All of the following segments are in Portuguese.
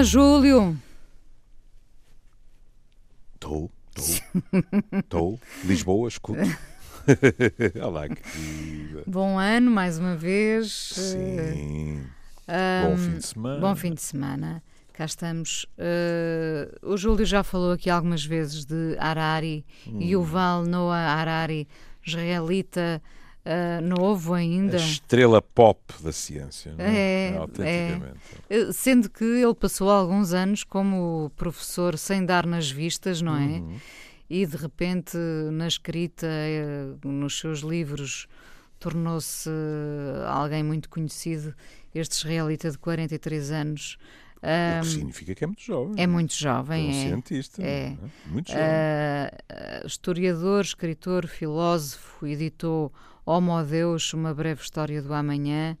Olá, Júlio. Estou, estou. Lisboa, escuto. Olá, querida. Bom ano, mais uma vez. Sim. Uh, bom fim de semana. Bom fim de semana. Cá estamos. Uh, o Júlio já falou aqui algumas vezes de Harari, hum. Yuval Noah Harari, israelita uh, novo ainda. A estrela pop da ciência, não é? é Autenticamente. É. Sendo que ele passou alguns anos como professor sem dar nas vistas, não é? Uhum. E de repente, na escrita, eh, nos seus livros, tornou-se alguém muito conhecido. Este israelita de 43 anos o que significa que é muito jovem. É muito jovem. É um é, cientista. É. é. Muito jovem. Uh, historiador, escritor, filósofo, editou Homo Deus, uma breve história do amanhã.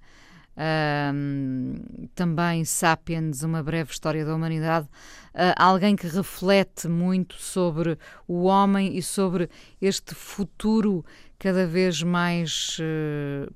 Uh, também Sapiens, uma breve história da humanidade, uh, alguém que reflete muito sobre o homem e sobre este futuro cada vez mais uh,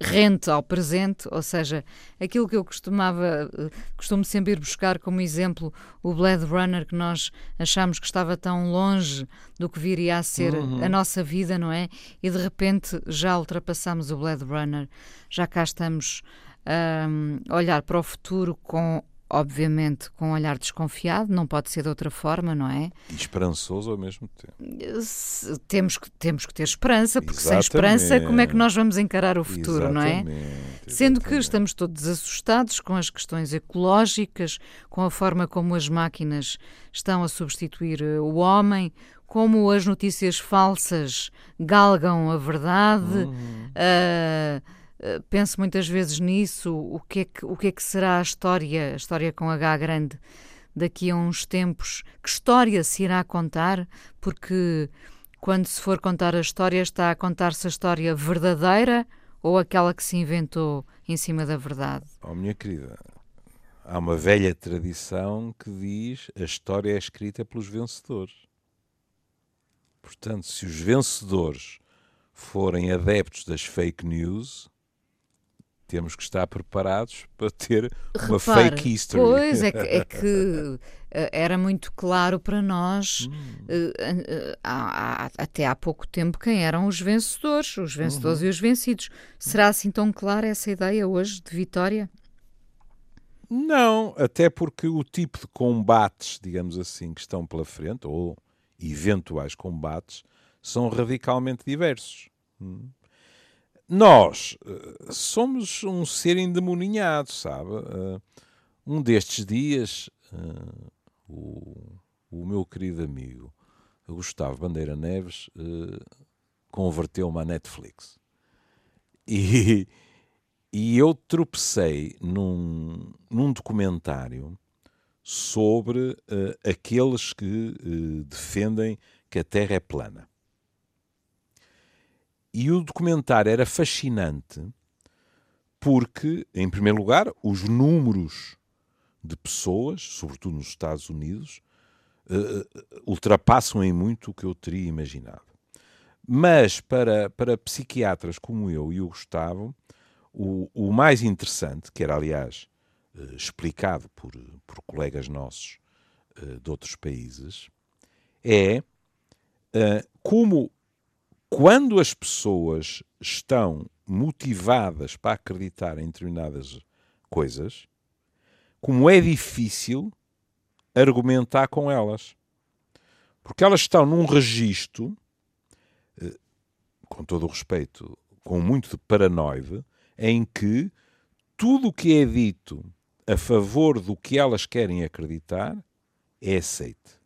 rente ao presente, ou seja, aquilo que eu costumava, costumo sempre ir buscar como exemplo o Blade Runner que nós achamos que estava tão longe do que viria a ser uhum. a nossa vida, não é? E de repente já ultrapassamos o Blade Runner, já cá estamos um, a olhar para o futuro com obviamente com um olhar desconfiado, não pode ser de outra forma, não é? E esperançoso ao mesmo tempo. Temos que, temos que ter esperança, porque exatamente. sem esperança, como é que nós vamos encarar o futuro, exatamente. não é? Sendo que estamos todos assustados com as questões ecológicas, com a forma como as máquinas estão a substituir eh, o homem, como as notícias falsas galgam a verdade. Uhum. Uh, penso muitas vezes nisso, o que, é que, o que é que será a história, a história com H grande, daqui a uns tempos? Que história se irá contar? Porque quando se for contar a história, está a contar-se a história verdadeira ou aquela que se inventou em cima da verdade? Oh, minha querida, há uma velha tradição que diz a história é escrita pelos vencedores. Portanto, se os vencedores forem adeptos das fake news, temos que estar preparados para ter uma Repare, fake history. Pois, é que, é que eh, era muito claro para nós, hum. uh, uh, há, há, até há pouco tempo, quem eram os vencedores, os vencedores uhum. e os vencidos. Será assim tão clara essa ideia hoje de vitória? Não, até porque o tipo de combates, digamos assim, que estão pela frente, ou eventuais combates, são radicalmente diversos. Hum. Nós uh, somos um ser endemoninhado, sabe? Uh, um destes dias, uh, o, o, meu querido amigo Gustavo Bandeira Neves converteu-me à Netflix. E, e eu tropecei num, num documentário sobre aqueles que defendem que a Terra é plana. E o documentário era fascinante porque, em primeiro lugar, os números de pessoas, sobretudo nos Estados Unidos, uh, ultrapassam em muito o que eu teria imaginado. Mas para, para psiquiatras como eu e o Gustavo, o, o mais interessante, que era aliás uh, explicado por, por colegas nossos uh, de outros países, é como quando as pessoas estão motivadas para acreditar em determinadas coisas, como é difícil argumentar com elas. Porque elas estão num registro, eh, com todo o respeito, com muito de paranoide, em que tudo o que é dito a favor do que elas querem acreditar é aceite.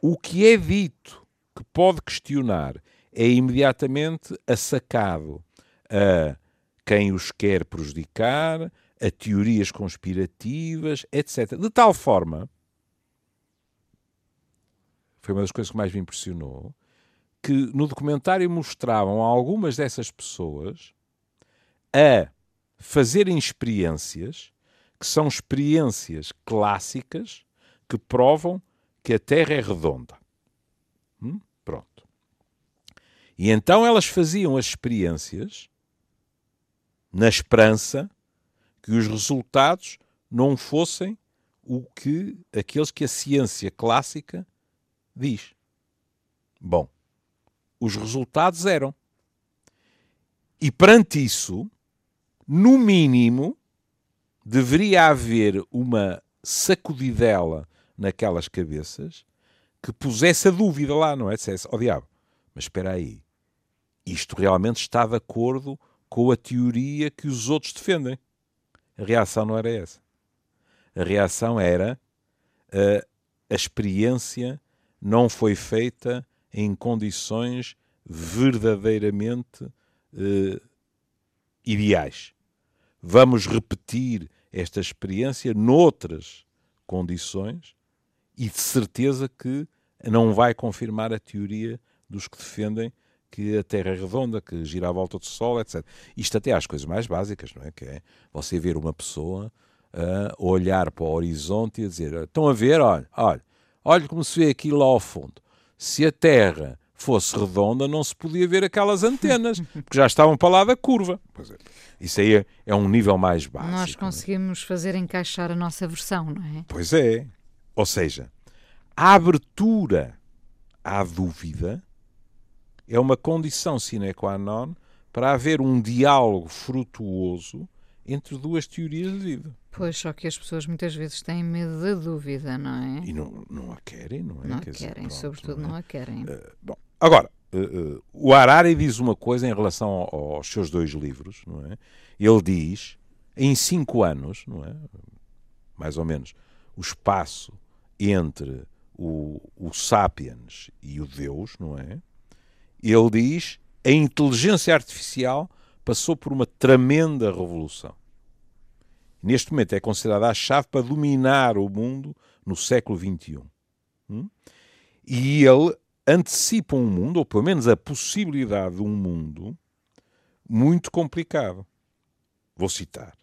O que é dito que pode questionar é imediatamente assacado a quem os quer prejudicar, a teorias conspirativas, etc. De tal forma, foi uma das coisas que mais me impressionou, que no documentário mostravam algumas dessas pessoas a fazerem experiências que são experiências clássicas que provam que a Terra é redonda. Hum? E então elas faziam as experiências na esperança que os resultados não fossem o que aqueles que a ciência clássica diz. Bom, os resultados eram. E perante isso, no mínimo, deveria haver uma sacudidela naquelas cabeças que pusesse a dúvida lá, não é? Dissesse, oh, diabo, mas espera aí, isto realmente está de acordo com a teoria que os outros defendem. A reação não era essa. A reação era a, a experiência não foi feita em condições verdadeiramente uh, ideais. Vamos repetir esta experiência noutras condições e de certeza que não vai confirmar a teoria dos que defendem que a Terra é redonda, que gira à volta do Sol, etc. Isto até às coisas mais básicas, não é? Que é você ver uma pessoa a olhar para o horizonte e a dizer: estão a ver, olha, olha, olha como se vê aquilo lá ao fundo. Se a Terra fosse redonda, não se podia ver aquelas antenas, porque já estavam para lá da curva. É. Isso aí é, é, um nível mais básico. Nós é? conseguimos é? fazer encaixar a nossa versão, não é? Pois é. Ou seja, a abertura à dúvida é uma condição sine qua non para haver um diálogo frutuoso entre duas teorias de vida. Pois, só que as pessoas muitas vezes têm medo da dúvida, não é? E não, não a querem, não é? Não a querem, dizer, pronto, sobretudo não, é? não, a querem. Uh, bom, agora, uh, uh, o Harari diz uma coisa em relação aos seus dois livros, não é? Ele diz, em cinco anos, não é? Mais ou menos, o espaço entre o, o Sapiens e o Deus, não é? Ele diz a inteligência artificial passou por uma tremenda revolução. Neste momento é considerada a chave para dominar o mundo no século XXI. Hum? E ele antecipa um mundo, ou pelo menos a possibilidade de um mundo, muito complicado. Vou citar.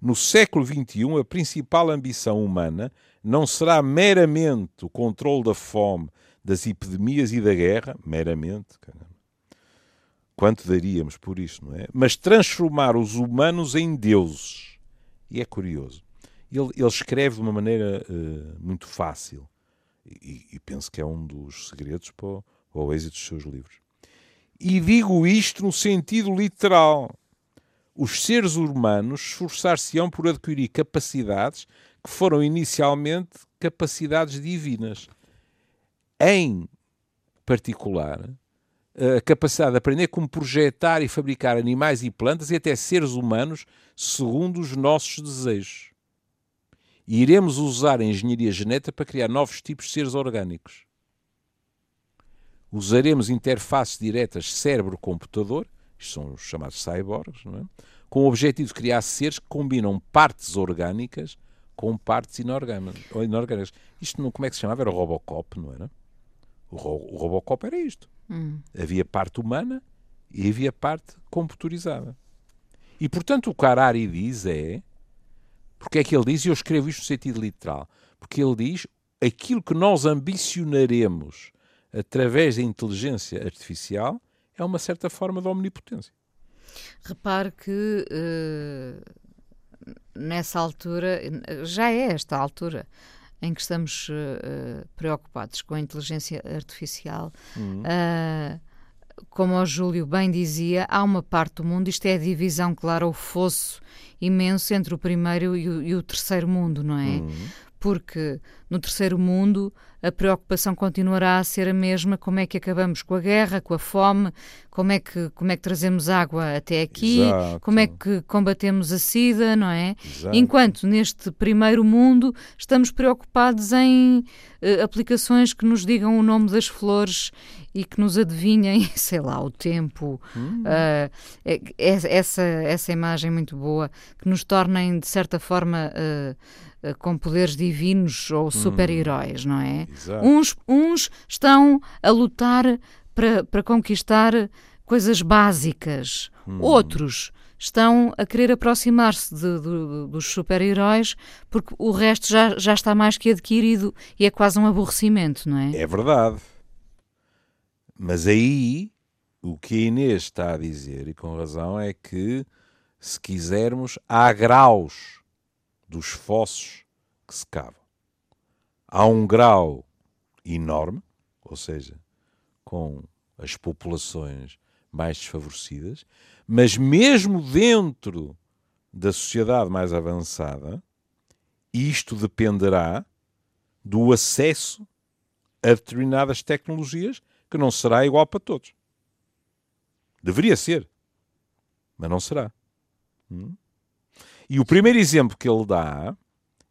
No século XXI, a principal ambição humana não será meramente o controle da fome, das epidemias e da guerra, meramente, caramba. quanto daríamos por isso, não é? Mas transformar os humanos em deuses. E é curioso. Ele, ele escreve de uma maneira uh, muito fácil e, e, penso que é um dos segredos para o, para o êxito dos seus livros. E digo isto no sentido literal. Os seres humanos esforçar-se-ão por adquirir capacidades que foram inicialmente capacidades divinas em particular, a capacidade de aprender como projetar e fabricar animais e plantas e até seres humanos segundo os nossos desejos. E iremos usar a engenharia genética para criar novos tipos de seres orgânicos. Usaremos interfaces diretas cérebro-computador, isto são os chamados cyborgs, é? com o objetivo de criar seres que combinam partes orgânicas com partes inorgânicas. Isto não, como é que se chamava? Era o Robocop, não era? O, o Robocop era isto. Hum. Havia parte humana e havia parte computadorizada. E, portanto, o que Harari diz é... Porque é que ele diz, e eu escrevo isto no sentido literal, porque ele diz aquilo que nós ambicionaremos através da inteligência artificial é uma certa forma de omnipotência. Repare que uh, nessa altura, já é esta altura, em que estamos uh, preocupados com a inteligência artificial, uhum. uh, como o Júlio bem dizia, há uma parte do mundo, isto é a divisão, claro, o fosso imenso entre o primeiro e o, e o terceiro mundo, não é? Uhum. Porque no terceiro mundo a preocupação continuará a ser a mesma, como é que acabamos com a guerra, com a fome, como é que, como é que trazemos água até aqui, Exato. como é que combatemos a sida, não é? Exato. Enquanto neste primeiro mundo estamos preocupados em uh, aplicações que nos digam o nome das flores e que nos adivinhem, sei lá, o tempo, hum. uh, essa, essa imagem muito boa, que nos tornem, de certa forma, uh, com poderes divinos ou hum. super-heróis, não é? Uns, uns estão a lutar para, para conquistar coisas básicas, hum. outros estão a querer aproximar-se dos super-heróis porque o resto já, já está mais que adquirido e é quase um aborrecimento, não é? É verdade. Mas aí o que a Inês está a dizer, e com razão, é que se quisermos, há graus dos fossos que se cavam. Há um grau enorme, ou seja, com as populações mais desfavorecidas, mas mesmo dentro da sociedade mais avançada, isto dependerá do acesso a determinadas tecnologias que não será igual para todos. Deveria ser, mas não será. Hum? E o primeiro exemplo que ele dá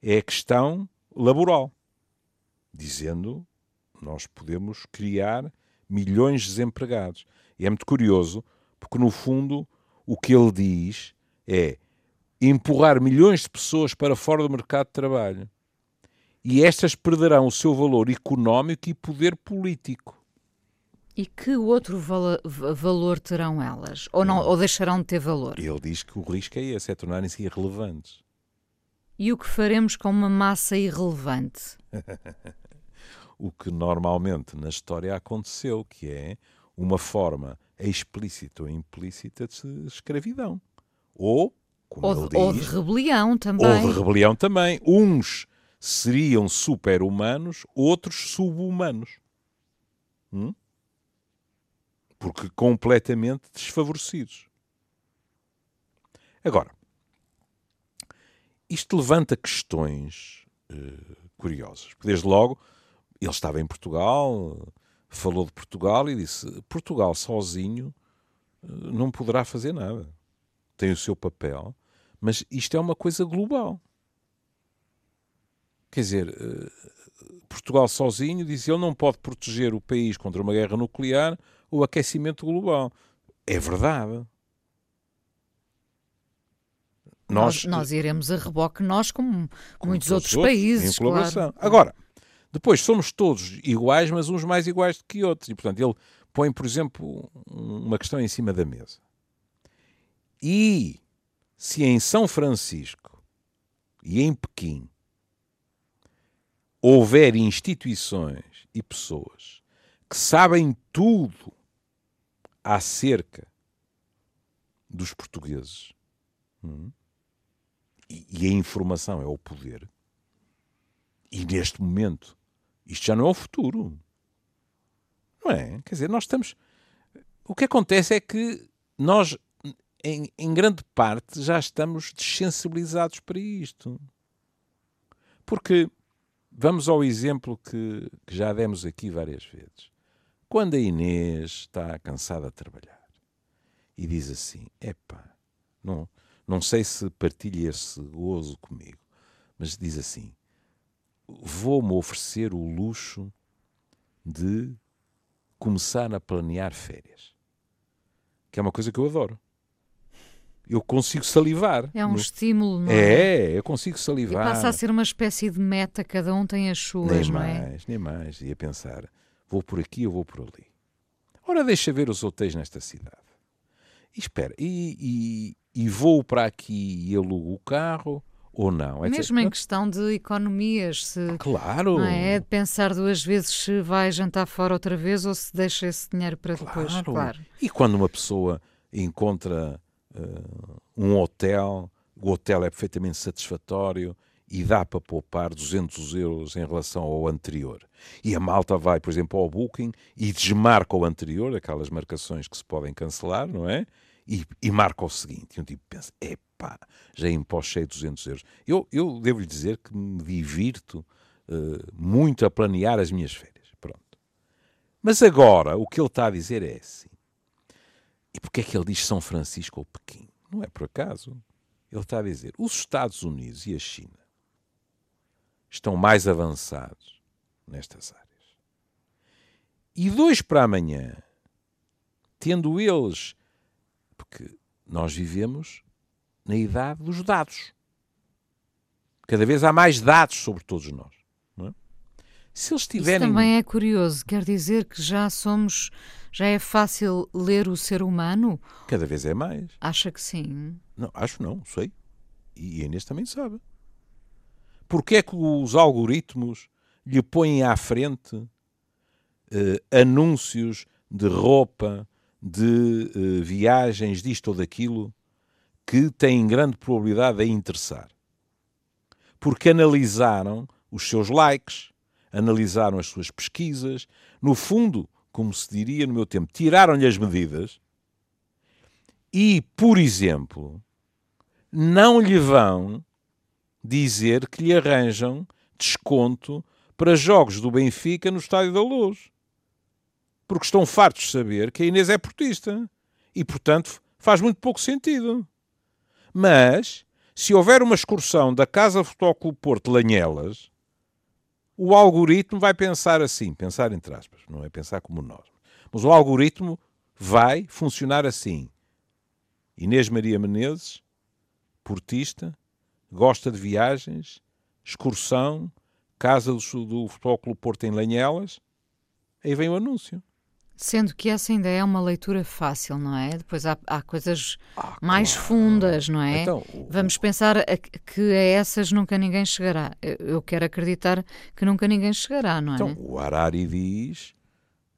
é a questão laboral, dizendo nós podemos criar milhões de desempregados. E é muito curioso, porque no fundo o que ele diz é empurrar milhões de pessoas para fora do mercado de trabalho. E estas perderão o seu valor económico e poder político. E que outro valor terão elas? Ou, não, ou deixarão de ter valor? Ele diz que o risco é esse, é tornarem-se irrelevantes. E o que faremos com uma massa irrelevante? o que normalmente na história aconteceu, que é uma forma explícita ou implícita de escravidão. Ou, como ou, ele diz, ou de rebelião também. Ou de rebelião também. Uns seriam super-humanos, outros sub-humanos. Hum? Porque completamente desfavorecidos. Agora, isto levanta questões uh, curiosas. Desde logo, ele estava em Portugal, falou de Portugal e disse: Portugal sozinho eh, não poderá fazer nada. Tem o seu papel, mas isto é uma coisa global. Quer dizer, eh, Portugal sozinho, diz ele, não pode proteger o país contra uma guerra nuclear ou aquecimento global. É verdade. Nós, nós, nós iremos a reboque, nós, como, como muitos outros, outros países. Em colaboração. Claro. Agora, depois somos todos iguais, mas uns mais iguais do que outros. E, portanto, ele põe, por exemplo, uma questão em cima da mesa. E se em São Francisco e em Pequim houver instituições e pessoas que sabem tudo acerca dos portugueses, hum, e, e a informação é o poder, e neste momento isto já não é o futuro. Não é? Quer dizer, nós estamos. O que acontece é que nós, em, em grande parte, já estamos desensibilizados para isto. Porque, vamos ao exemplo que, que já demos aqui várias vezes. Quando a Inês está cansada de trabalhar e diz assim: Epá, não, não sei se partilha esse gozo comigo, mas diz assim: vou-me oferecer o luxo de começar a planear férias. Que é uma coisa que eu adoro. Eu consigo salivar. É um no... estímulo, não é? É, eu consigo salivar. E passa a ser uma espécie de meta, cada um tem as suas, nem não mais, é? Nem mais, ia pensar, vou por aqui ou vou por ali. Ora, deixa ver os hotéis nesta cidade. E espera, e, e, e vou para aqui e alugo o carro, ou não. É Mesmo dizer, em questão de economias, se claro. não é de pensar duas vezes se vai jantar fora outra vez ou se deixa esse dinheiro para claro. depois. Claro. E quando uma pessoa encontra uh, um hotel, o hotel é perfeitamente satisfatório e dá para poupar 200 euros em relação ao anterior. E a malta vai, por exemplo, ao Booking e desmarca o anterior, aquelas marcações que se podem cancelar, não é? E, e marca o seguinte. E um tipo pensa, é pá, já impostei 200 euros. Eu, eu devo-lhe dizer que me divirto uh, muito a planear as minhas férias. Pronto. Mas agora, o que ele está a dizer é assim. E porquê é que ele diz São Francisco ou Pequim? Não é por acaso. Ele está a dizer, os Estados Unidos e a China estão mais avançados nestas áreas. E dois para amanhã, tendo eles, porque nós vivemos na idade dos dados. Cada vez há mais dados sobre todos nós. É? Se eles tiverem... Isso também é curioso. Quer dizer que já somos. Já é fácil ler o ser humano? Cada vez é mais. Acha que sim? Não, acho não, sei. E a Inês também sabe. Porquê é que os algoritmos lhe põem à frente uh, anúncios de roupa, de uh, viagens, disto ou daquilo, que têm grande probabilidade de interessar. porque analisaram os seus likes, analisaram as suas pesquisas, no fundo, como se diria no meu tempo, tiraram-lhe as medidas e, por exemplo, não lhe vão dizer que lhe arranjam desconto para jogos do Benfica no Estádio da Luz. Porque estão fartos de saber que a Inês é portista. E, portanto, faz muito pouco sentido. Mas, se houver uma excursão da Casa Clube Porto Lanhelas, o algoritmo vai pensar assim, pensar entre aspas, não é pensar como nós. Mas o algoritmo vai funcionar assim. Inês Maria Menezes, portista, gosta de viagens, excursão, casa do, do Futebol Clube Porto em Lanhelas, aí vem o anúncio. Sendo que essa ainda é uma leitura fácil, não é? Depois há, há coisas ah, mais claro. fundas, não é? Então, Vamos pensar que a essas nunca ninguém chegará. Eu quero acreditar que nunca ninguém chegará, não é? Então, o Harari diz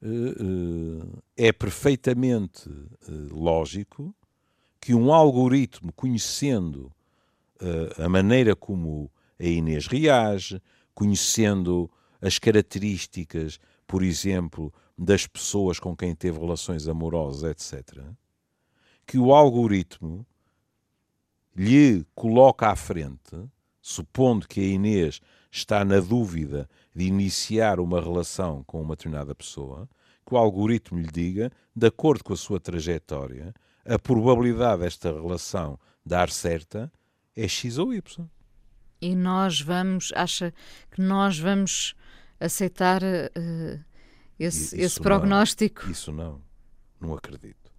uh, uh, é perfeitamente uh, lógico que um algoritmo, conhecendo a maneira como a Inês reage, conhecendo as características, por exemplo, das pessoas com quem teve relações amorosas, etc., que o algoritmo lhe coloca à frente, supondo que a Inês está na dúvida de iniciar uma relação com uma determinada pessoa, que o algoritmo lhe diga, de acordo com a sua trajetória, a probabilidade desta relação dar certa é X ou Y. E nós vamos, acha que nós vamos aceitar uh, esse, esse prognóstico? Não, isso não, não acredito.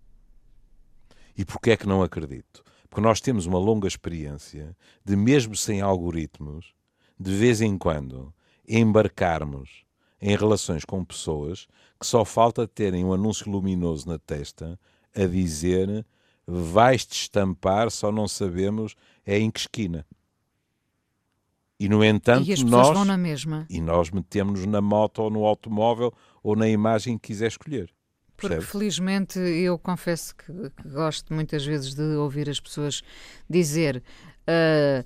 E porquê é que não acredito? Porque nós temos uma longa experiência de, mesmo sem algoritmos, de vez em quando embarcarmos em relações com pessoas que só falta terem um anúncio luminoso na testa a dizer vais-te estampar, só não sabemos é em que esquina. E no entanto, e nós vão na mesma. e nós metemos-nos na moto ou no automóvel ou na imagem que quiser escolher. Porque Percebe? felizmente eu confesso que, que, gosto muitas vezes de ouvir as pessoas dizer uh,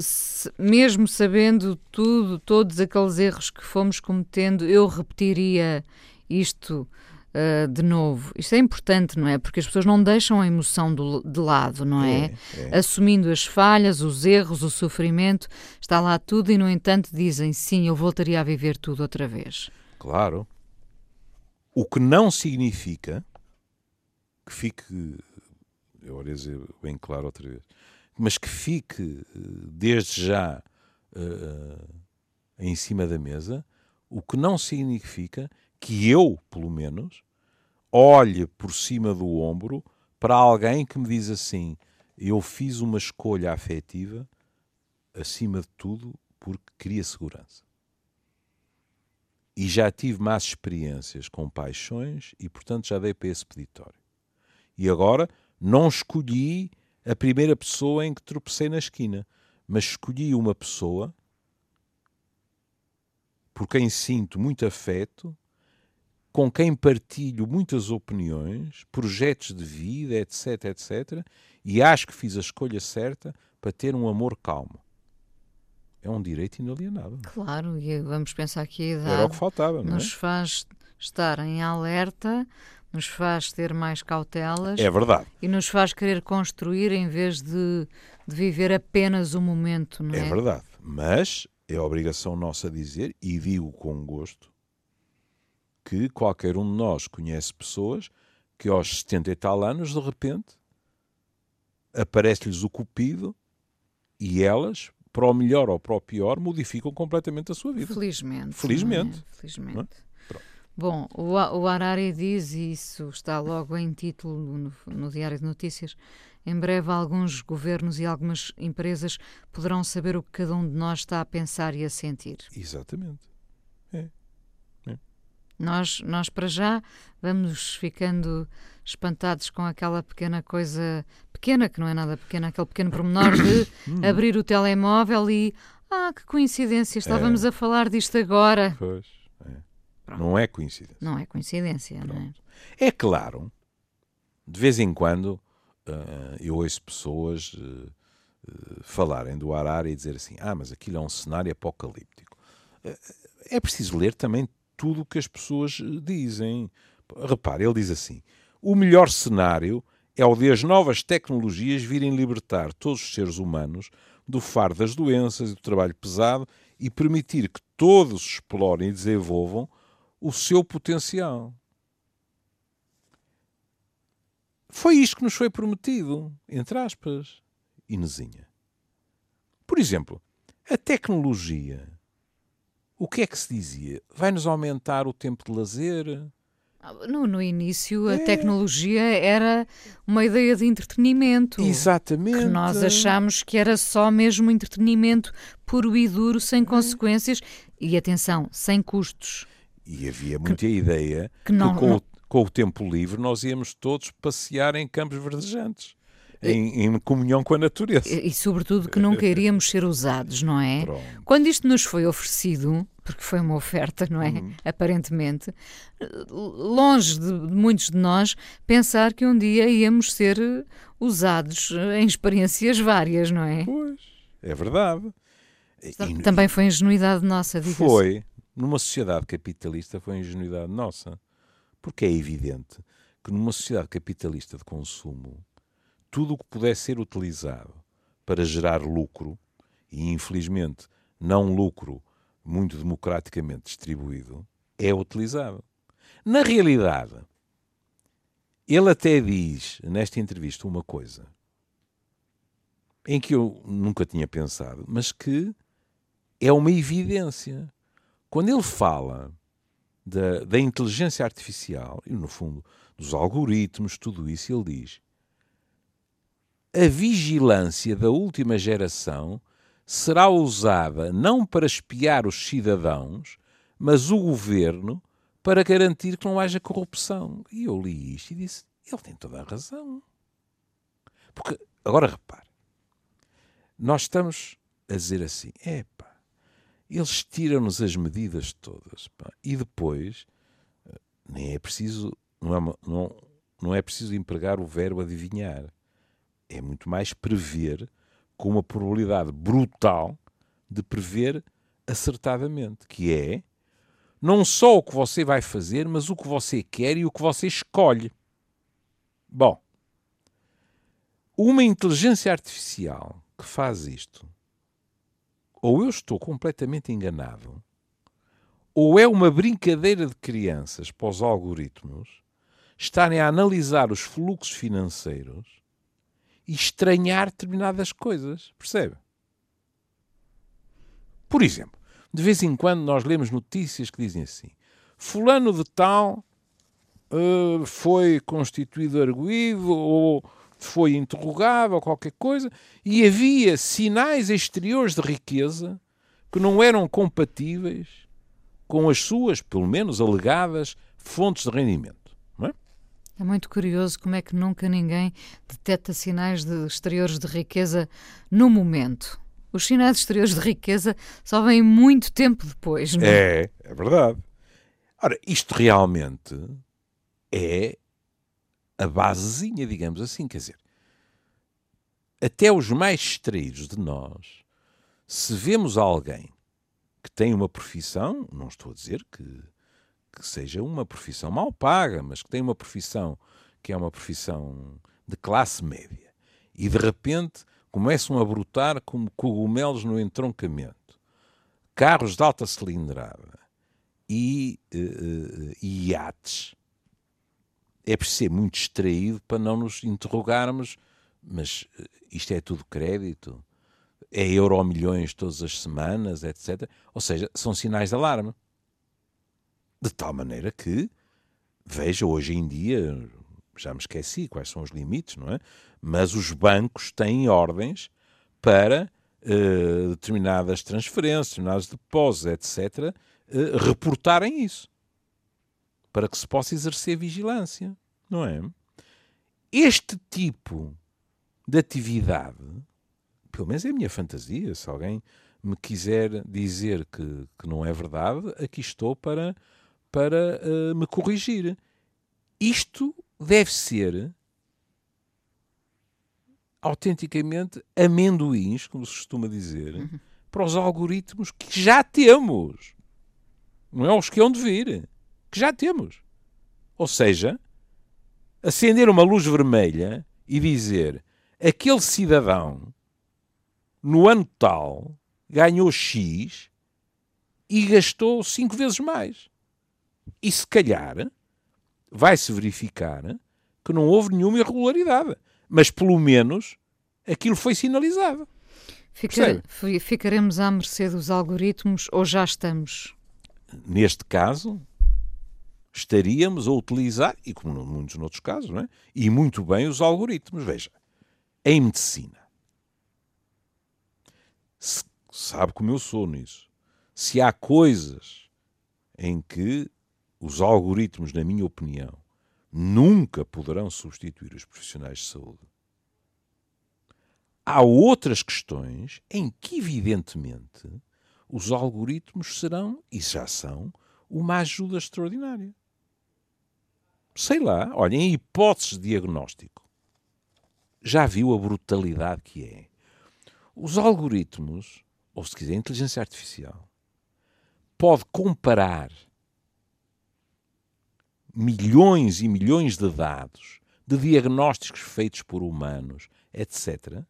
se, mesmo sabendo tudo, todos aqueles erros que fomos cometendo, eu repetiria isto uh, de novo. Isto é importante, não é? Porque as pessoas não deixam a emoção do, de lado, não é? é? é? Assumindo as falhas, os erros, o sofrimento, está lá tudo e, no entanto, dizem sim, eu voltaria a viver tudo outra vez. Claro. O que não significa que fique, eu vou dizer bem claro outra vez, mas que fique eh, desde já uh, em cima da mesa, o que não significa que eu, pelo menos, olhe por cima do ombro para alguém que me diz assim: eu fiz uma escolha afetiva acima de tudo porque queria segurança. E já tive más experiências com paixões e, portanto, já dei para esse peditório. E agora não escolhi a primeira pessoa em que tropecei na esquina, mas escolhi uma pessoa por quem sinto muito afeto com quem partilho muitas opiniões, projetos de vida, etc, etc, e acho que fiz a escolha certa para ter um amor calmo. É um direito inalienável. Claro, e vamos pensar que a idade Era o que faltava, não é? nos faz estar em alerta, nos faz ter mais cautelas. É verdade. E nos faz querer construir em vez de, de viver apenas o momento, não é? É verdade. Mas é obrigação nossa dizer, e digo com gosto, que qualquer um de nós conhece pessoas que aos 70 e tal anos, de repente, aparece-lhes o cupido e elas, para o melhor ou para o pior, modificam completamente a sua vida. Felizmente. Felizmente. É? Felizmente. É? Bom, o, o Harari diz, e isso está logo em título no, no Diário de Notícias, em breve alguns governos e algumas empresas poderão saber o que cada um de nós está a pensar e a sentir. Exatamente. É. Nós, nós para já vamos ficando espantados com aquela pequena coisa pequena, que não é nada pequena, aquele pequeno pormenor de hum. abrir o telemóvel e ah, que coincidência, estávamos é. a falar disto agora. Pois, é. Não é coincidência. Não é coincidência, não é? É claro, de vez em quando uh, eu ouço pessoas uh, uh, falarem do Harari e dizer assim: ah, mas aquilo é um cenário apocalíptico. Uh, é preciso ler também tudo o que as pessoas dizem. Repare, ele diz assim: o melhor cenário é o de as novas tecnologias virem libertar todos os seres humanos do fardo das doenças e do trabalho pesado e permitir que todos explorem e desenvolvam o seu potencial. Foi isto que nos foi prometido, entre aspas, Inesinha. Por exemplo, a tecnologia. O que é que se dizia? Vai-nos aumentar o tempo de lazer? No, no início, a é. tecnologia era uma ideia de entretenimento. Exatamente. Que nós achámos que era só mesmo entretenimento puro e duro, sem consequências e, atenção, sem custos. E havia muita que, ideia que, não, que com, não... O, com, o, tempo livre nós íamos todos passear em campos verdejantes. Em, em, comunhão com a natureza. E, e, sobretudo que não queríamos ser usados, não é? Pronto. Quando isto nos foi oferecido, porque foi uma oferta, não é? Uhum. Aparentemente, longe de, de muitos de nós pensar que um dia íamos ser usados em experiências várias, não é? Pois, é verdade. E, Também foi ingenuidade nossa, diga Foi. Numa sociedade capitalista foi ingenuidade nossa. Porque é evidente que numa sociedade capitalista de consumo, tudo o que pudesse ser utilizado para gerar lucro, e infelizmente não lucro muito democraticamente distribuído, é utilizado. Na realidade, ele até diz nesta entrevista uma coisa em que eu nunca tinha pensado, mas que é uma evidência. Quando ele fala da, da inteligência artificial, e no fundo dos algoritmos, tudo isso, ele diz: a vigilância da última geração será usada não para espiar os cidadãos, mas o governo para garantir que não haja corrupção. E eu li isto e disse: ele tem toda a razão. Porque, agora repare, nós estamos a dizer assim: epá, eles tiram-nos as medidas todas, pá, e depois eh, nem é preciso, não é, não, não é preciso empregar o verbo adivinhar. É muito mais prever com uma probabilidade brutal de prever acertadamente, que é não só o que você vai fazer, mas o que você quer e o que você escolhe. Bom, uma inteligência artificial que faz isto, ou eu estou completamente enganado, ou é uma brincadeira de crianças para os algoritmos estarem a analisar os fluxos financeiros e estranhar determinadas coisas. Percebe? Por exemplo, de vez em quando nós lemos notícias que dizem assim: Fulano de Tal uh, foi constituído arguído ou foi interrogado ou qualquer coisa, e havia sinais exteriores de riqueza que não eram compatíveis com as suas, pelo menos alegadas, fontes de rendimento. É muito curioso como é que nunca ninguém detecta sinais de exteriores de riqueza no momento. Os sinais exteriores de riqueza só vêm muito tempo depois, não é? É, é verdade. Ora, isto realmente é a basezinha, digamos assim, quer dizer, até os mais distraídos de nós, se vemos alguém que tem uma profissão, não estou a dizer que que seja uma profissão mal paga, mas que tem uma profissão que é uma profissão de classe média, e de repente começam a brotar como cogumelos no entroncamento, carros de alta cilindrada e, uh, e iates. É preciso ser muito distraído para não nos interrogarmos, mas isto é tudo crédito? É euro milhões todas as semanas, etc. Ou seja, são sinais de alarme. De tal maneira que, veja, hoje em dia, já me esqueci quais são os limites, não é? Mas os bancos têm ordens para uh, determinadas transferências, determinados depósitos, etc., eh, reportarem isso. Para que se possa exercer vigilância, não é? Este tipo de atividade, pelo menos é a minha fantasia, se alguém me quiser dizer que, que não é verdade, aqui estou para para uh, me corrigir. Isto deve ser autenticamente amendoins, como se costuma dizer, uhum. para os algoritmos que já temos. Não é os que hão de vir, que já temos. Ou seja, acender uma luz vermelha e dizer aquele cidadão no ano tal ganhou X e gastou cinco vezes mais. E se calhar vai-se verificar que não houve nenhuma irregularidade. Mas pelo menos aquilo foi sinalizado. Fica, ficaremos à mercê dos algoritmos ou já estamos? Neste caso, estaríamos a utilizar, e como muitos outros casos, é? e muito bem os algoritmos. Veja, em medicina, se, sabe como eu sou nisso. Se há coisas em que os algoritmos, na minha opinião, nunca poderão substituir os profissionais de saúde, há outras questões em que, evidentemente, os algoritmos serão, e já são, uma ajuda extraordinária. Sei lá, olha, em hipóteses de diagnóstico, já viu a brutalidade que é? Os algoritmos, ou se quiser, a inteligência artificial, pode comparar milhões e milhões de dados de diagnósticos feitos por humanos, etc.,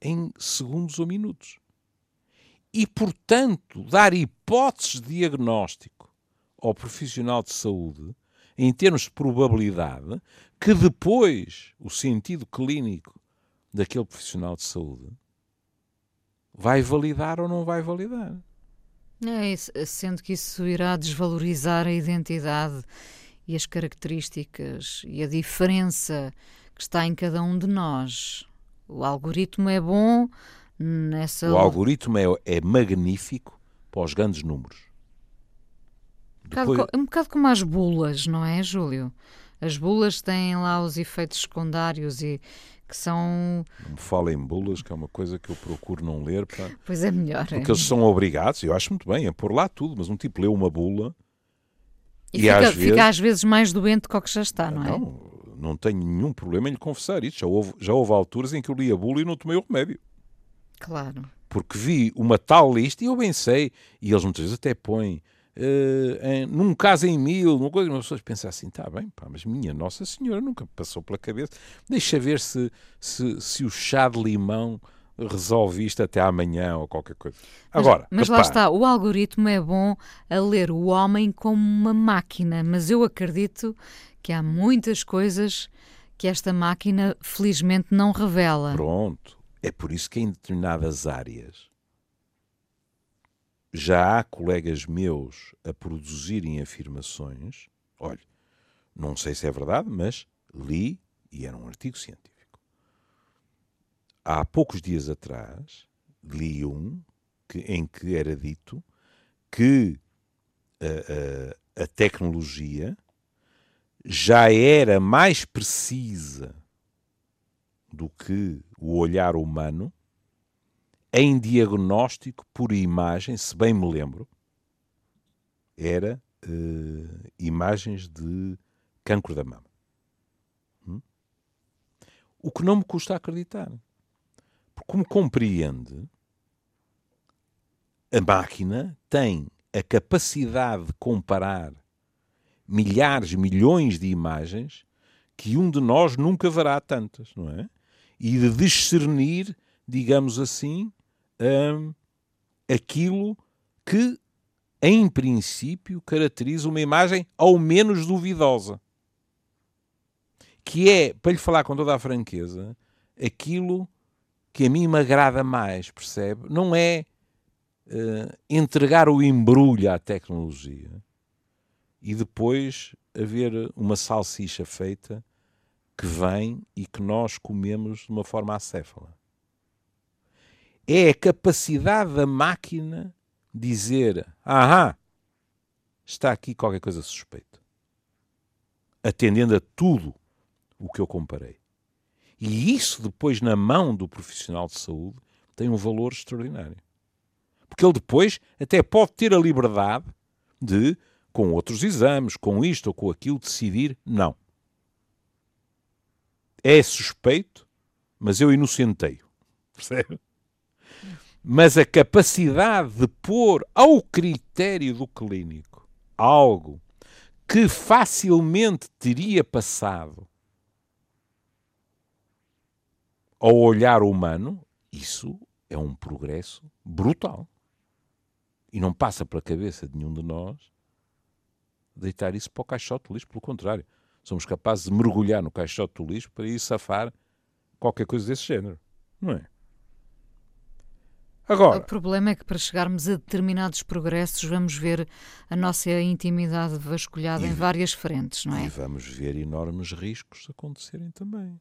em segundos ou minutos. E, portanto, dar hipóteses de diagnóstico ao profissional de saúde, em termos de probabilidade, que depois o sentido clínico daquele profissional de saúde vai validar ou não vai validar. É, sendo que isso irá desvalorizar a identidade e as características e a diferença que está em cada um de nós. O algoritmo é bom nessa. O algoritmo é, é magnífico para os grandes números. Depois... Um, um bocado como as bulas, não é, Júlio? As bulas têm lá os efeitos secundários e que são. Não me fala em bulas, que é uma coisa que eu procuro não ler. Pá. Pois é melhor. Porque é. eles são obrigados, eu acho muito bem, a pôr lá tudo, mas um tipo lê uma bula. E, e fica, às vezes... fica, às vezes mais doente do que o que já está, não é? Não, não tenho nenhum problema em lhe confessar isto. Já houve, já houve alturas em que eu li a bula e não tomei o remédio. Claro. Porque vi uma tal lista e eu bem sei, e eles muitas vezes até põem Uh, em, num caso em mil, uma coisa, as pessoas pensam assim, está bem, pá, mas minha Nossa Senhora nunca passou pela cabeça. Deixa ver se, se, se o chá de limão resolve isto até amanhã ou qualquer coisa. Agora, mas, mas lá está, o algoritmo é bom a ler o homem como uma máquina, mas eu acredito que há muitas coisas que esta máquina felizmente não revela. Pronto, é por isso que em determinadas áreas já há colegas meus a produzirem afirmações. Olha, não sei se é verdade, mas li e era um artigo científico. Há poucos dias atrás li um que, em que era dito que a, a, a tecnologia já era mais precisa do que o olhar humano em diagnóstico por imagem, se bem me lembro, era uh, imagens de cancro da mama. Hum? O que não me custa acreditar. Porque, como compreende, a máquina tem a capacidade de comparar milhares, milhões de imagens que um de nós nunca verá tantas, não é? E de discernir, digamos assim, aquilo que, em princípio, caracteriza uma imagem ao menos duvidosa. Que é, para lhe falar com toda a franqueza, aquilo que a mim me agrada mais, percebe? Não é uh, entregar o embrulho à tecnologia e depois haver uma salsicha feita que vem e que nós comemos de uma forma acéfala é a capacidade da máquina dizer: ahá, está aqui qualquer coisa suspeita, atendendo a tudo o que eu comparei. E isso depois na mão do profissional de saúde tem um valor extraordinário. Porque ele depois até pode ter a liberdade de, com outros exames, com isto ou com aquilo, decidir não. é suspeito, mas eu inocenteio. Percebe? Mas a capacidade de pôr ao critério do clínico algo que facilmente teria passado ao olhar humano, isso é um progresso brutal. E não passa pela cabeça de nenhum de nós deitar isso para o caixote de lixo, pelo contrário. Somos capazes de mergulhar no caixote do lixo para ir safar qualquer coisa desse género. Não é? Agora, o problema é que para chegarmos a determinados progressos vamos ver a nossa intimidade vasculhada e, em várias frentes, não é? E vamos ver enormes riscos acontecerem também.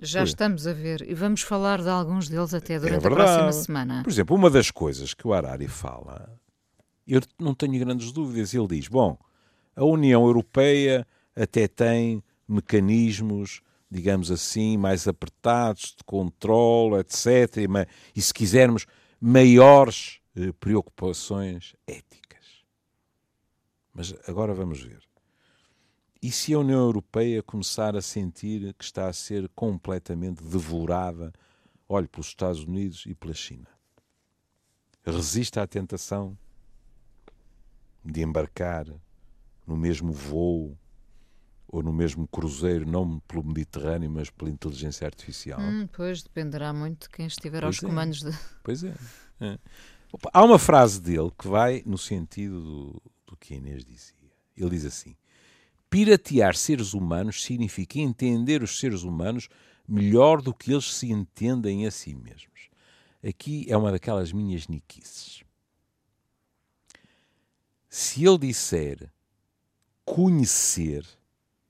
Já Por estamos a ver e vamos falar de alguns deles até durante é a próxima semana. Por exemplo, uma das coisas que o Harari fala, eu não tenho grandes dúvidas, ele diz, bom, a União Europeia até tem mecanismos digamos assim, mais apertados, de controle, etc. E, se quisermos, maiores eh, preocupações éticas. Mas agora vamos ver. E se a União Europeia começar a sentir que está a ser completamente devorada, olhe, pelos Estados Unidos e pela China? Resiste à tentação de embarcar no mesmo voo ou no mesmo cruzeiro, não pelo Mediterrâneo, mas pela inteligência artificial? Hum, pois, dependerá muito de quem estiver pois aos é. comandos. De... Pois é. é. Há uma frase dele que vai no sentido do, do que Inês dizia. Ele diz assim: piratear seres humanos significa entender os seres humanos melhor do que eles se entendem a si mesmos. Aqui é uma daquelas minhas niquices. Se ele disser conhecer,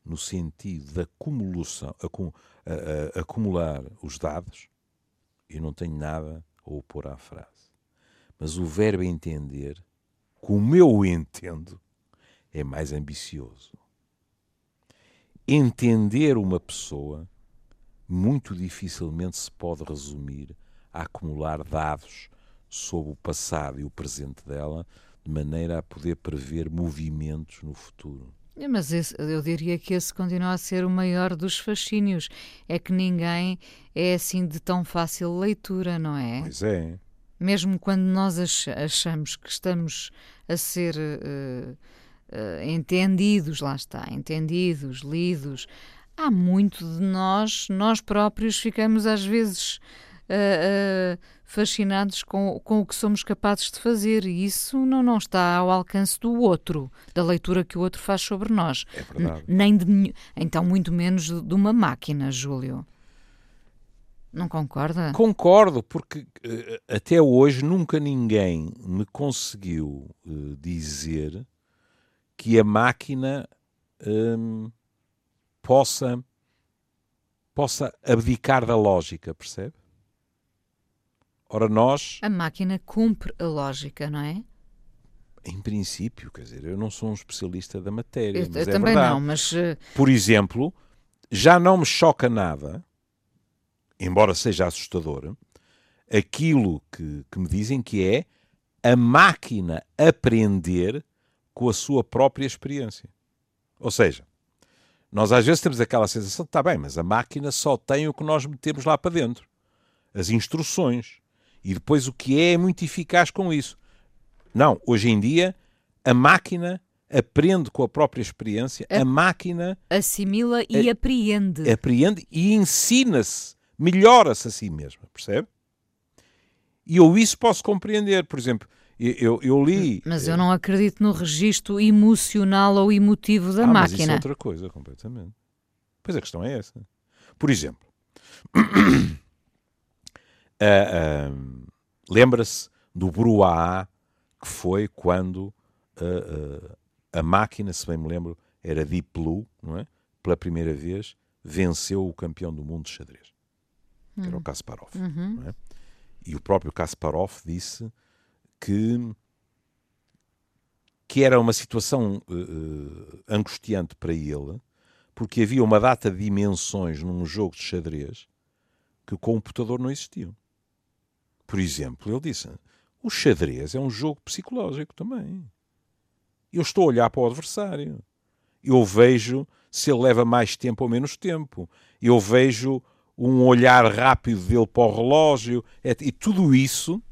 no sentido de acumulação, acum, a, a, acumular os dados, eu não tenho nada a opor à frase. Mas o verbo entender, como eu o entendo, é mais ambicioso. Entender uma pessoa muito dificilmente se pode resumir a acumular dados sobre o passado e o presente dela, de maneira a poder prever movimentos no futuro. É, mas esse, eu diria que esse continua a ser o maior dos fascínios. É que ninguém é assim de tão fácil leitura, não é? Pois é. Mesmo quando nós achamos que estamos a ser uh, uh, entendidos, lá está, entendidos, lidos, há muito de nós, nós próprios ficamos às vezes uh, fascinados com, com o que somos capazes de fazer e isso não, não está ao alcance do outro, da leitura que o outro faz sobre nós. É verdade. Nem de, então, muito menos de uma máquina, Júlio. Não concorda? Concordo, porque uh, até hoje nunca ninguém me conseguiu uh, dizer que a máquina um, possa, possa abdicar da lógica, percebe? Ora, nós. A máquina cumpre a lógica, não é? Em princípio, quer dizer, eu não sou um especialista da matéria. Eu, mas eu é também verdade. não, mas. Uh... Por exemplo, já não me choca nada, embora seja assustador, aquilo que, que me dizem que é a máquina aprender com a sua própria experiência. Ou seja, nós às vezes temos aquela sensação, está bem, mas a máquina só tem o que nós metemos lá para dentro. As instruções. E depois o que é é muito eficaz com isso. Não, hoje em dia a máquina aprende com a própria experiência, a, a máquina assimila e a, apreende. Apreende e ensina-se, melhora-se a si mesma, percebe? E eu isso posso compreender, por exemplo, eu, eu li. Mas eu não acredito no registro emocional ou emotivo da ah, máquina. Mas isso é outra coisa, completamente. Pois a questão é essa. Por exemplo, Uh, uh, Lembra-se do Bruá, que foi quando uh, a máquina, se bem me lembro, era Deep Blue, não é? pela primeira vez, venceu o campeão do mundo de xadrez, que era o hum. Kasparov. Uhum. É? E o próprio Kasparov disse que, que era uma situação angustiante para ele, porque havia uma data de dimensões num jogo de xadrez que o computador não existiam. Por exemplo, ele disse: o xadrez é um jogo psicológico também. Eu estou a olhar para o adversário. eu vejo se ele leva mais tempo ou menos tempo. Eu vejo um olhar rápido dele para o relógio. E tudo isso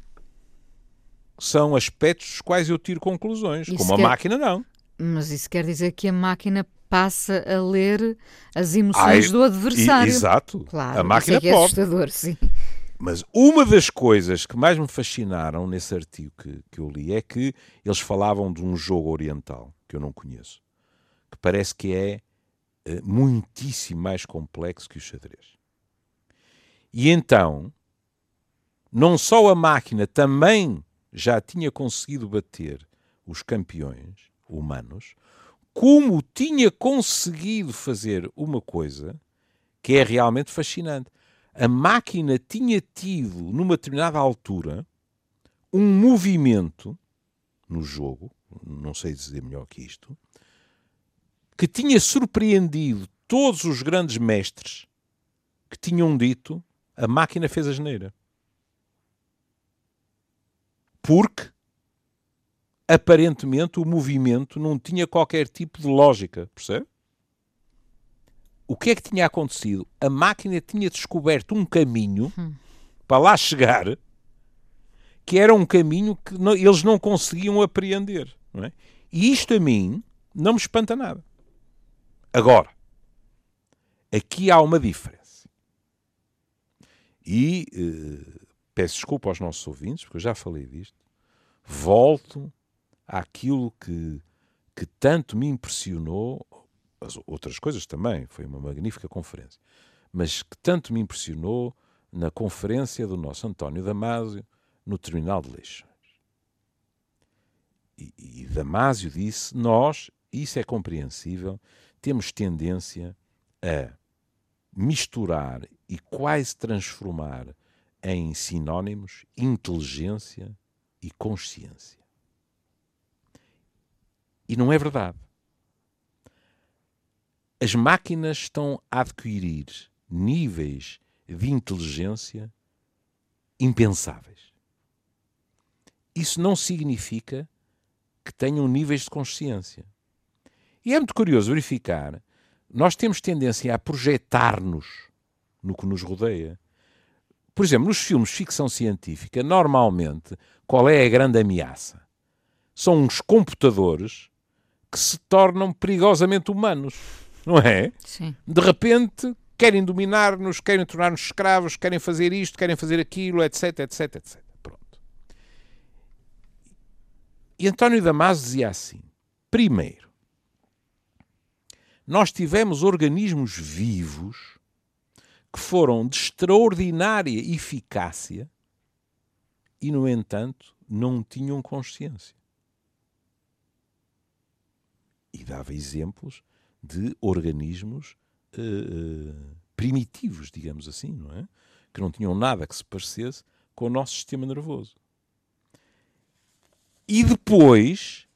são aspectos dos quais eu tiro conclusões. Isso como a máquina, não. Mas isso quer dizer que a máquina passa a ler as emoções Ai, do adversário. exato. Claro, a máquina isso é, é pode. assustador, sim. Mas uma das coisas que mais me fascinaram nesse artigo que, que eu li é que eles falavam de um jogo oriental que eu não conheço, que parece que é uh, muitíssimo mais complexo que o xadrez. E então, não só a máquina também já tinha conseguido bater os campeões humanos, como tinha conseguido fazer uma coisa que é realmente fascinante a máquina tinha tido, numa determinada altura, um movimento no jogo, não sei dizer melhor que isto, que tinha surpreendido todos os grandes mestres que tinham dito a máquina fez a geneira. Porque aparentemente o movimento não tinha qualquer tipo de lógica, percebe? O que é que tinha acontecido? A máquina tinha descoberto um caminho hum. para lá chegar que era um caminho que não, eles não conseguiam apreender. Não é? E isto a mim não me espanta nada. Agora, aqui há uma diferença. E eh, peço desculpa aos nossos ouvintes, porque eu já falei disto. Volto àquilo que, que tanto me impressionou as outras coisas também, foi uma magnífica conferência, mas que tanto me impressionou na conferência do nosso António Damásio no terminal de Leixões. E, e disse: Nós, isso é compreensível, temos tendência a misturar e quase transformar em sinónimos inteligência e consciência. E não é verdade as máquinas estão a adquirir níveis de inteligência impensáveis. Isso não significa que tenham níveis de consciência. E é muito curioso verificar, nós temos tendência a projetar-nos no que nos rodeia. Por exemplo, nos filmes de ficção científica, normalmente, qual é a grande ameaça? São uns computadores que se tornam perigosamente humanos não é? Sim. De repente querem dominar-nos, querem tornar-nos escravos, querem fazer isto, querem fazer aquilo, etc, etc, etc. Pronto. E António Damasio dizia assim: primeiro, nós tivemos organismos vivos que foram de extraordinária eficácia e, no entanto, não tinham consciência. E dava exemplos de organismos uh, primitivos, digamos assim, não é? Que não tinham nada que se parecesse com o nosso sistema nervoso. E depois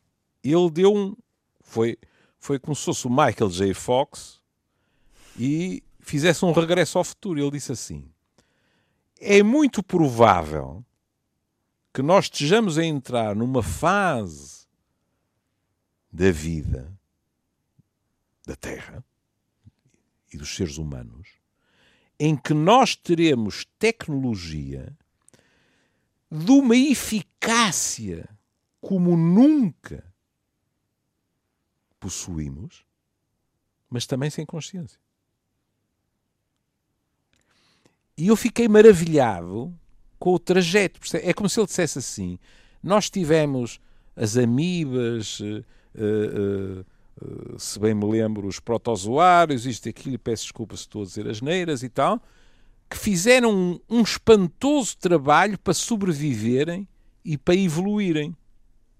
ele deu um. Foi, foi como se fosse o Michael J. Fox e fizesse um regresso ao futuro. Ele disse assim: É muito provável que nós estejamos a entrar numa fase da vida da Terra e dos seres humanos, em que nós teremos tecnologia de uma eficácia como nunca possuímos, mas também sem consciência. E eu fiquei maravilhado com o trajeto. É como se ele dissesse assim: nós tivemos as amibas, uh, uh, eh, se bem me lembro, os protozoários, isto e aquilo, peço desculpa se estou a dizer as neiras e tal, que fizeram um, um espantoso trabalho para sobreviverem e para evoluírem,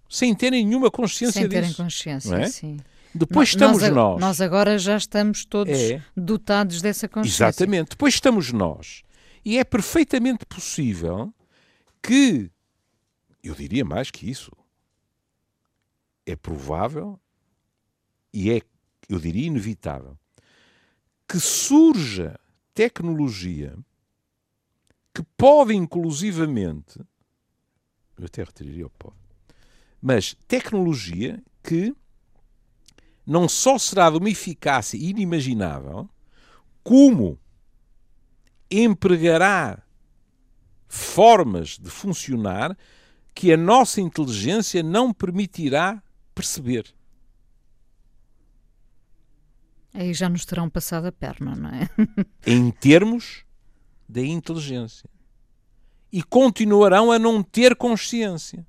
sem terem nenhuma consciência sem disso. Sem terem consciência, é? sim. Depois estamos nós, nós. Nós agora já estamos todos é. dotados dessa consciência. Exatamente. Depois estamos nós. E é perfeitamente possível que, eu diria mais que isso, é provável e é, eu diria, inevitável, que surja tecnologia que pode inclusivamente, eu até retiraria o pode, mas tecnologia que não só será de uma eficácia inimaginável, como empregará formas de funcionar que a nossa inteligência não permitirá perceber. Aí já nos terão passado a perna, não é? em termos da inteligência. E continuarão a não ter consciência.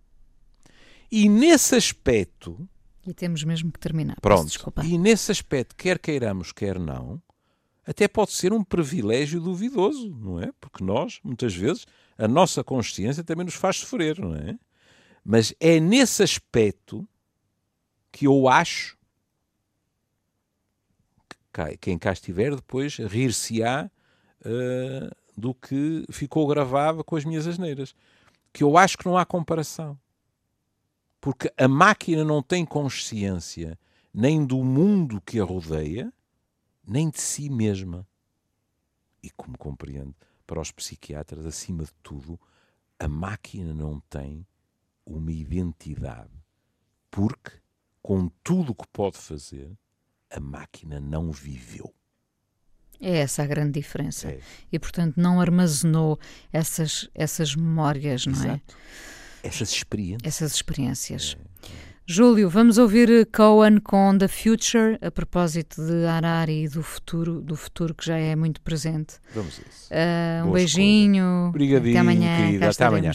E nesse aspecto. E temos mesmo que terminar. Pronto. E nesse aspecto, quer queiramos, quer não, até pode ser um privilégio duvidoso, não é? Porque nós, muitas vezes, a nossa consciência também nos faz sofrer, não é? Mas é nesse aspecto que eu acho que quem cá estiver depois rir-se-á uh, do que ficou gravado com as minhas asneiras. Que eu acho que não há comparação. Porque a máquina não tem consciência nem do mundo que a rodeia, nem de si mesma. E como compreendo, para os psiquiatras, acima de tudo, a máquina não tem uma identidade. Porque, com tudo o que pode fazer, a máquina não viveu. É essa a grande diferença. É. E, portanto, não armazenou essas, essas memórias, não é? Exato. Essas experiências. Essas experiências. É. é. Júlio, vamos ouvir eh, Cohen com The Future, a propósito de Harari e do futuro, do futuro que já é muito presente. Vamos a isso. Uh, um beijinho. Obrigadinho, até amanhã. Querida, até amanhã.